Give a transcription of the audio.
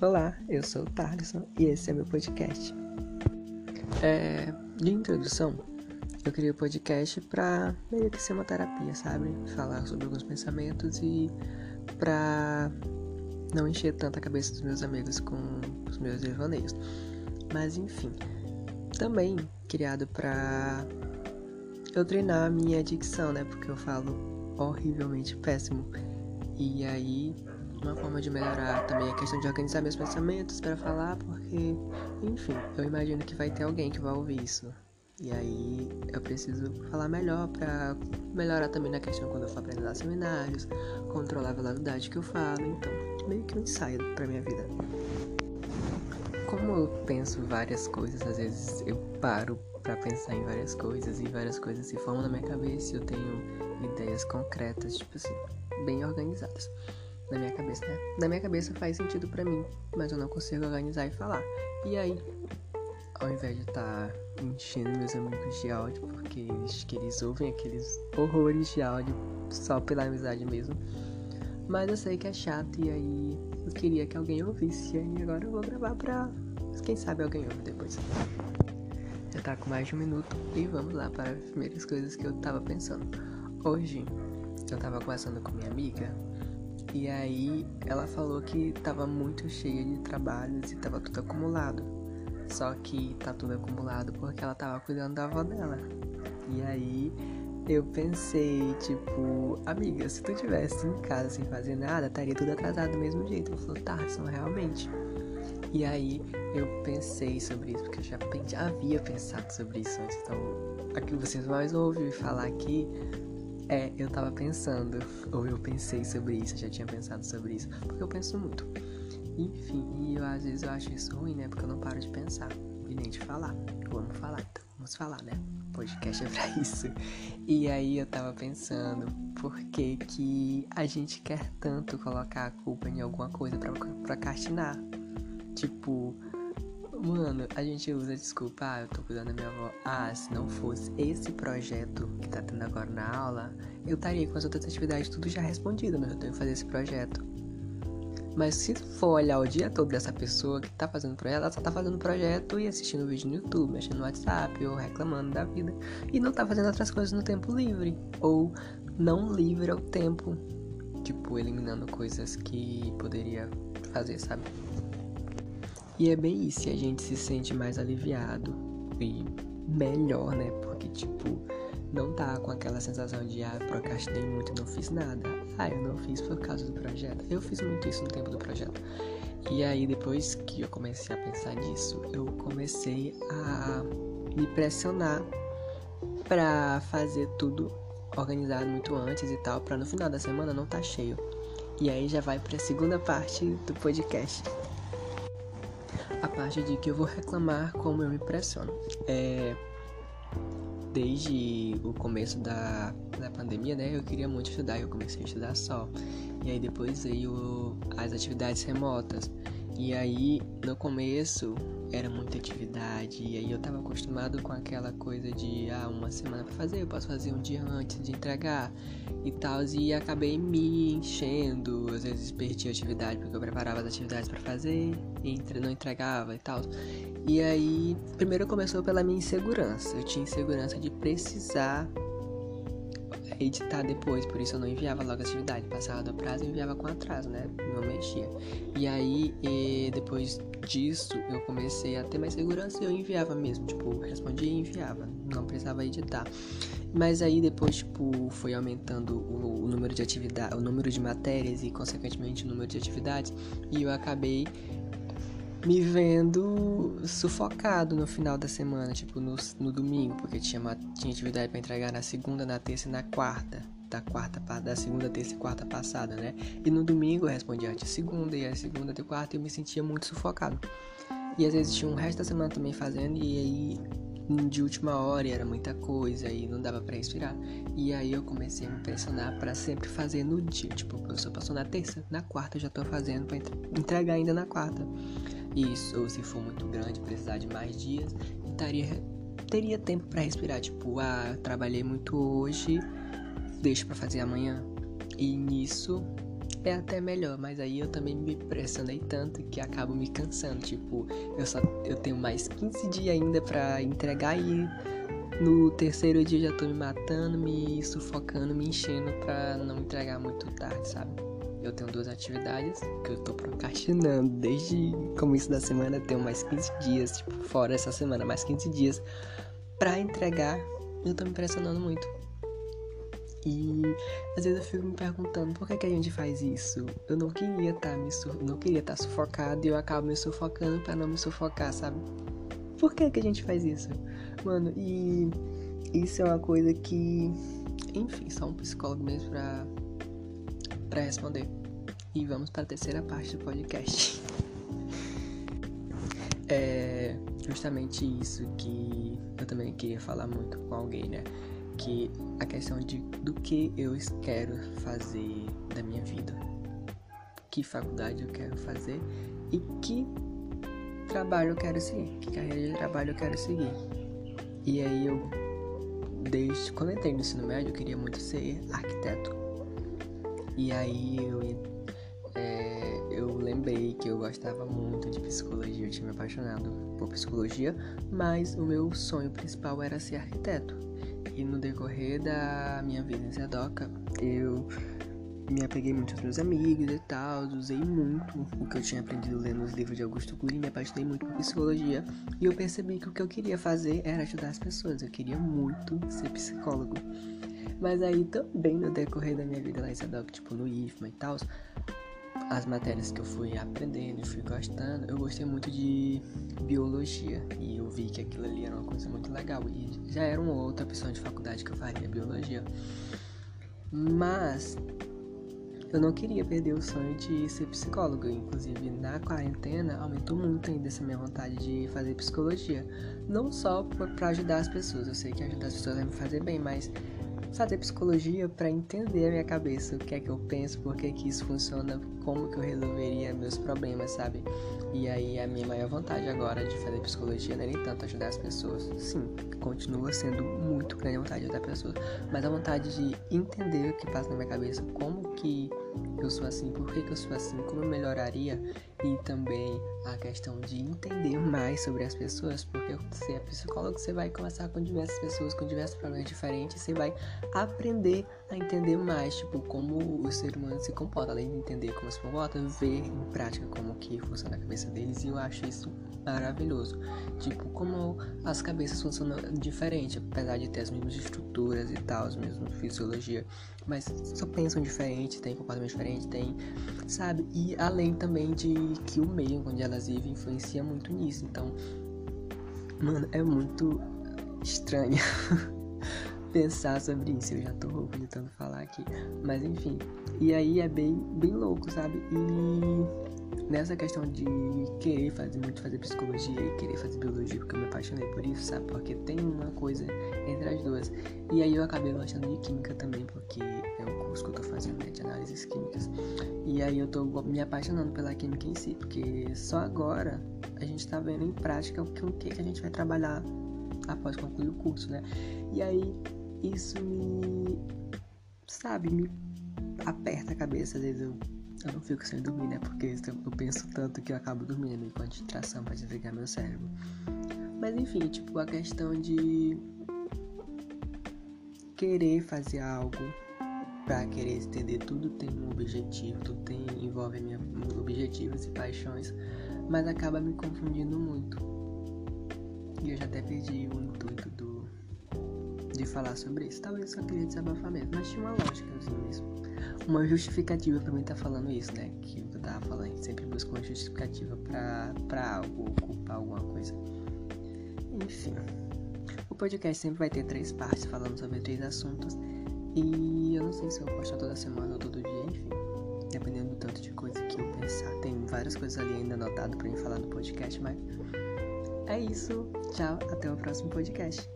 Olá, eu sou o Tarlisson e esse é meu podcast. É, de introdução, eu criei o um podcast pra meio que ser uma terapia, sabe? Falar sobre alguns pensamentos e pra não encher tanto a cabeça dos meus amigos com os meus devaneios. Mas enfim, também criado pra eu treinar a minha dicção, né? Porque eu falo horrivelmente péssimo. E aí uma forma de melhorar também a questão de organizar meus pensamentos para falar, porque, enfim, eu imagino que vai ter alguém que vai ouvir isso. E aí eu preciso falar melhor para melhorar também na questão quando eu for apresentar seminários, controlar a velocidade que eu falo, então meio que um ensaio para minha vida. Como eu penso várias coisas, às vezes eu paro para pensar em várias coisas e várias coisas se formam na minha cabeça eu tenho ideias concretas, tipo assim, bem organizadas na minha cabeça, né? Na minha cabeça faz sentido para mim, mas eu não consigo organizar e falar. E aí, ao invés de estar tá enchendo meus amigos de áudio, porque eles, que eles ouvem aqueles horrores de áudio só pela amizade mesmo. Mas eu sei que é chato e aí eu queria que alguém ouvisse. E aí agora eu vou gravar pra. Quem sabe alguém ouve depois. Já tá com mais de um minuto e vamos lá para as primeiras coisas que eu tava pensando. Hoje eu tava conversando com minha amiga e aí ela falou que tava muito cheia de trabalhos e tava tudo acumulado. Só que tá tudo acumulado porque ela tava cuidando da avó dela. E aí eu pensei, tipo, amiga, se tu tivesse em casa sem fazer nada, estaria tudo atrasado do mesmo jeito. Ela falou, tá, são realmente. E aí eu pensei sobre isso, porque eu já, já havia pensado sobre isso antes. Então, que vocês mais ouvem falar aqui é, eu tava pensando, ou eu pensei sobre isso, eu já tinha pensado sobre isso, porque eu penso muito. Enfim, e eu, às vezes eu acho isso ruim, né? Porque eu não paro de pensar e nem de falar. Eu amo falar, então vamos falar, né? Podcast é pra isso. E aí eu tava pensando, por que que a gente quer tanto colocar a culpa em alguma coisa pra procrastinar? Tipo, Mano, a gente usa desculpa, ah, eu tô cuidando da minha avó. Ah, se não fosse esse projeto que tá tendo agora na aula, eu estaria com as outras atividades tudo já respondido, mas eu tenho que fazer esse projeto. Mas se for olhar o dia todo dessa pessoa que tá fazendo projeto, ela só tá fazendo projeto e assistindo vídeo no YouTube, mexendo no WhatsApp ou reclamando da vida. E não tá fazendo outras coisas no tempo livre. Ou não livre ao tempo. Tipo, eliminando coisas que poderia fazer, sabe? E é bem isso, a gente se sente mais aliviado e melhor, né? Porque, tipo, não tá com aquela sensação de, ah, procrastinei muito e não fiz nada. Ah, eu não fiz por causa do projeto. Eu fiz muito isso no tempo do projeto. E aí, depois que eu comecei a pensar nisso, eu comecei a me pressionar pra fazer tudo organizado muito antes e tal, pra no final da semana não tá cheio. E aí já vai pra segunda parte do podcast a parte de que eu vou reclamar como eu me pressiono. É, desde o começo da, da pandemia, né, eu queria muito estudar eu comecei a estudar só. E aí depois veio as atividades remotas. E aí no começo era muita atividade e aí eu tava acostumado com aquela coisa de ah, uma semana para fazer, eu posso fazer um dia antes de entregar e tal, e acabei me enchendo, às vezes perdi a atividade porque eu preparava as atividades para fazer e não entregava e tal. E aí, primeiro começou pela minha insegurança. Eu tinha insegurança de precisar editar depois, por isso eu não enviava logo a atividade. Passava do prazo e enviava com atraso, né? Não mexia. E aí, e depois disso, eu comecei a ter mais segurança e eu enviava mesmo. Tipo, respondia e enviava. Não precisava editar. Mas aí depois, tipo, foi aumentando o, o número de atividades, o número de matérias e, consequentemente, o número de atividades. E eu acabei me vendo sufocado no final da semana, tipo no, no domingo, porque tinha, uma, tinha atividade para entregar na segunda, na terça e na quarta. Da quarta da segunda, terça e quarta passada, né? E no domingo eu respondia antes segunda e a segunda e quarta e eu me sentia muito sufocado. E às vezes tinha um resto da semana também fazendo e aí de última hora era muita coisa e não dava para respirar. E aí eu comecei a me pressionar para sempre fazer no dia. Tipo, o professor passou na terça, na quarta eu já tô fazendo para entregar ainda na quarta. Isso, ou se for muito grande, precisar de mais dias, estaria, teria tempo para respirar. Tipo, ah, trabalhei muito hoje, deixo para fazer amanhã. E nisso é até melhor, mas aí eu também me pressionei tanto que acabo me cansando. Tipo, eu só eu tenho mais 15 dias ainda para entregar e no terceiro dia já tô me matando, me sufocando, me enchendo pra não entregar muito tarde, sabe? Eu tenho duas atividades que eu tô procrastinando desde o começo da semana, tenho mais 15 dias, tipo, fora essa semana, mais 15 dias para entregar. Eu tô me pressionando muito. E às vezes eu fico me perguntando por que, que a gente faz isso. Eu não queria estar tá me não queria estar tá sufocado e eu acabo me sufocando para não me sufocar, sabe? Por que que a gente faz isso? Mano, e isso é uma coisa que, enfim, só um psicólogo mesmo pra, pra responder. E vamos para a terceira parte do podcast. é justamente isso que eu também queria falar muito com alguém, né? Que a questão de do que eu quero fazer da minha vida. Que faculdade eu quero fazer e que trabalho eu quero seguir, que carreira de trabalho eu quero seguir. E aí eu, desde quando entrei no ensino médio, eu queria muito ser arquiteto. E aí eu, é, eu lembrei que eu gostava muito de psicologia, eu tinha me apaixonado por psicologia, mas o meu sonho principal era ser arquiteto. E no decorrer da minha vida em Zedoca, eu me apeguei muito aos meus amigos e tal, usei muito o que eu tinha aprendido lendo os livros de Augusto Cury, me apaixonei muito por psicologia e eu percebi que o que eu queria fazer era ajudar as pessoas, eu queria muito ser psicólogo. Mas aí também no decorrer da minha vida lá em Sadoc, tipo no IFMA e tal, as matérias que eu fui aprendendo e fui gostando, eu gostei muito de biologia e eu vi que aquilo ali era uma coisa muito legal e já era uma outra opção de faculdade que eu faria biologia. Mas eu não queria perder o sonho de ser psicólogo. Inclusive, na quarentena, aumentou muito ainda essa minha vontade de fazer psicologia. Não só para ajudar as pessoas, eu sei que ajudar as pessoas vai me fazer bem, mas fazer psicologia para entender a minha cabeça, o que é que eu penso, por que que isso funciona, como que eu resolveria meus problemas, sabe? E aí a minha maior vontade agora de fazer psicologia não é nem tanto ajudar as pessoas. Sim, continua sendo muito grande a vontade de ajudar pessoas, mas a vontade de entender o que passa na minha cabeça, como que eu sou assim, por que, que eu sou assim, como eu melhoraria e também a questão de entender mais sobre as pessoas, porque você é psicólogo, você vai conversar com diversas pessoas com diversos problemas diferentes, você vai aprender a entender mais, tipo, como o ser humano se comporta, além de entender como se comporta, ver em prática como que funciona a cabeça deles, e eu acho isso maravilhoso. Tipo, como as cabeças funcionam diferente, apesar de ter as mesmas estruturas e tal, as mesmas fisiologia, mas só pensam diferente, tem comportamento diferente, tem, sabe? E além também de que o meio onde elas vivem influencia muito nisso. Então, mano, é muito estranho pensar sobre isso. Eu já tô tentando falar aqui, mas enfim. E aí é bem, bem louco, sabe? E nessa questão de querer fazer muito fazer psicologia e querer fazer biologia, porque eu me apaixonei por isso, sabe? Porque tem uma coisa entre as duas. E aí eu acabei gostando de química também, porque é o curso que eu tô fazendo, né, de análises químicas. E aí eu tô me apaixonando pela química em si, porque só agora a gente tá vendo em prática o que, que a gente vai trabalhar após concluir o curso, né? E aí isso me, sabe, me aperta a cabeça, às vezes eu eu não fico sem dormir, né? Porque eu penso tanto que eu acabo dormindo enquanto distração para desligar meu cérebro. Mas enfim, tipo, a questão de querer fazer algo para querer entender tudo tem um objetivo, tudo tem envolve minha, objetivos e paixões, mas acaba me confundindo muito. E eu já até perdi o intuito do de falar sobre isso. Talvez eu só queria desabafar mesmo, mas tinha uma lógica mesmo uma justificativa para mim estar tá falando isso, né? Que eu tava falando, sempre busca uma justificativa pra algo, ocupar alguma coisa. Enfim. O podcast sempre vai ter três partes falando sobre três assuntos. E eu não sei se eu vou postar toda semana ou todo dia, enfim. Dependendo do tanto de coisa que eu pensar. Tem várias coisas ali ainda anotadas para mim falar no podcast, mas é isso. Tchau, até o próximo podcast.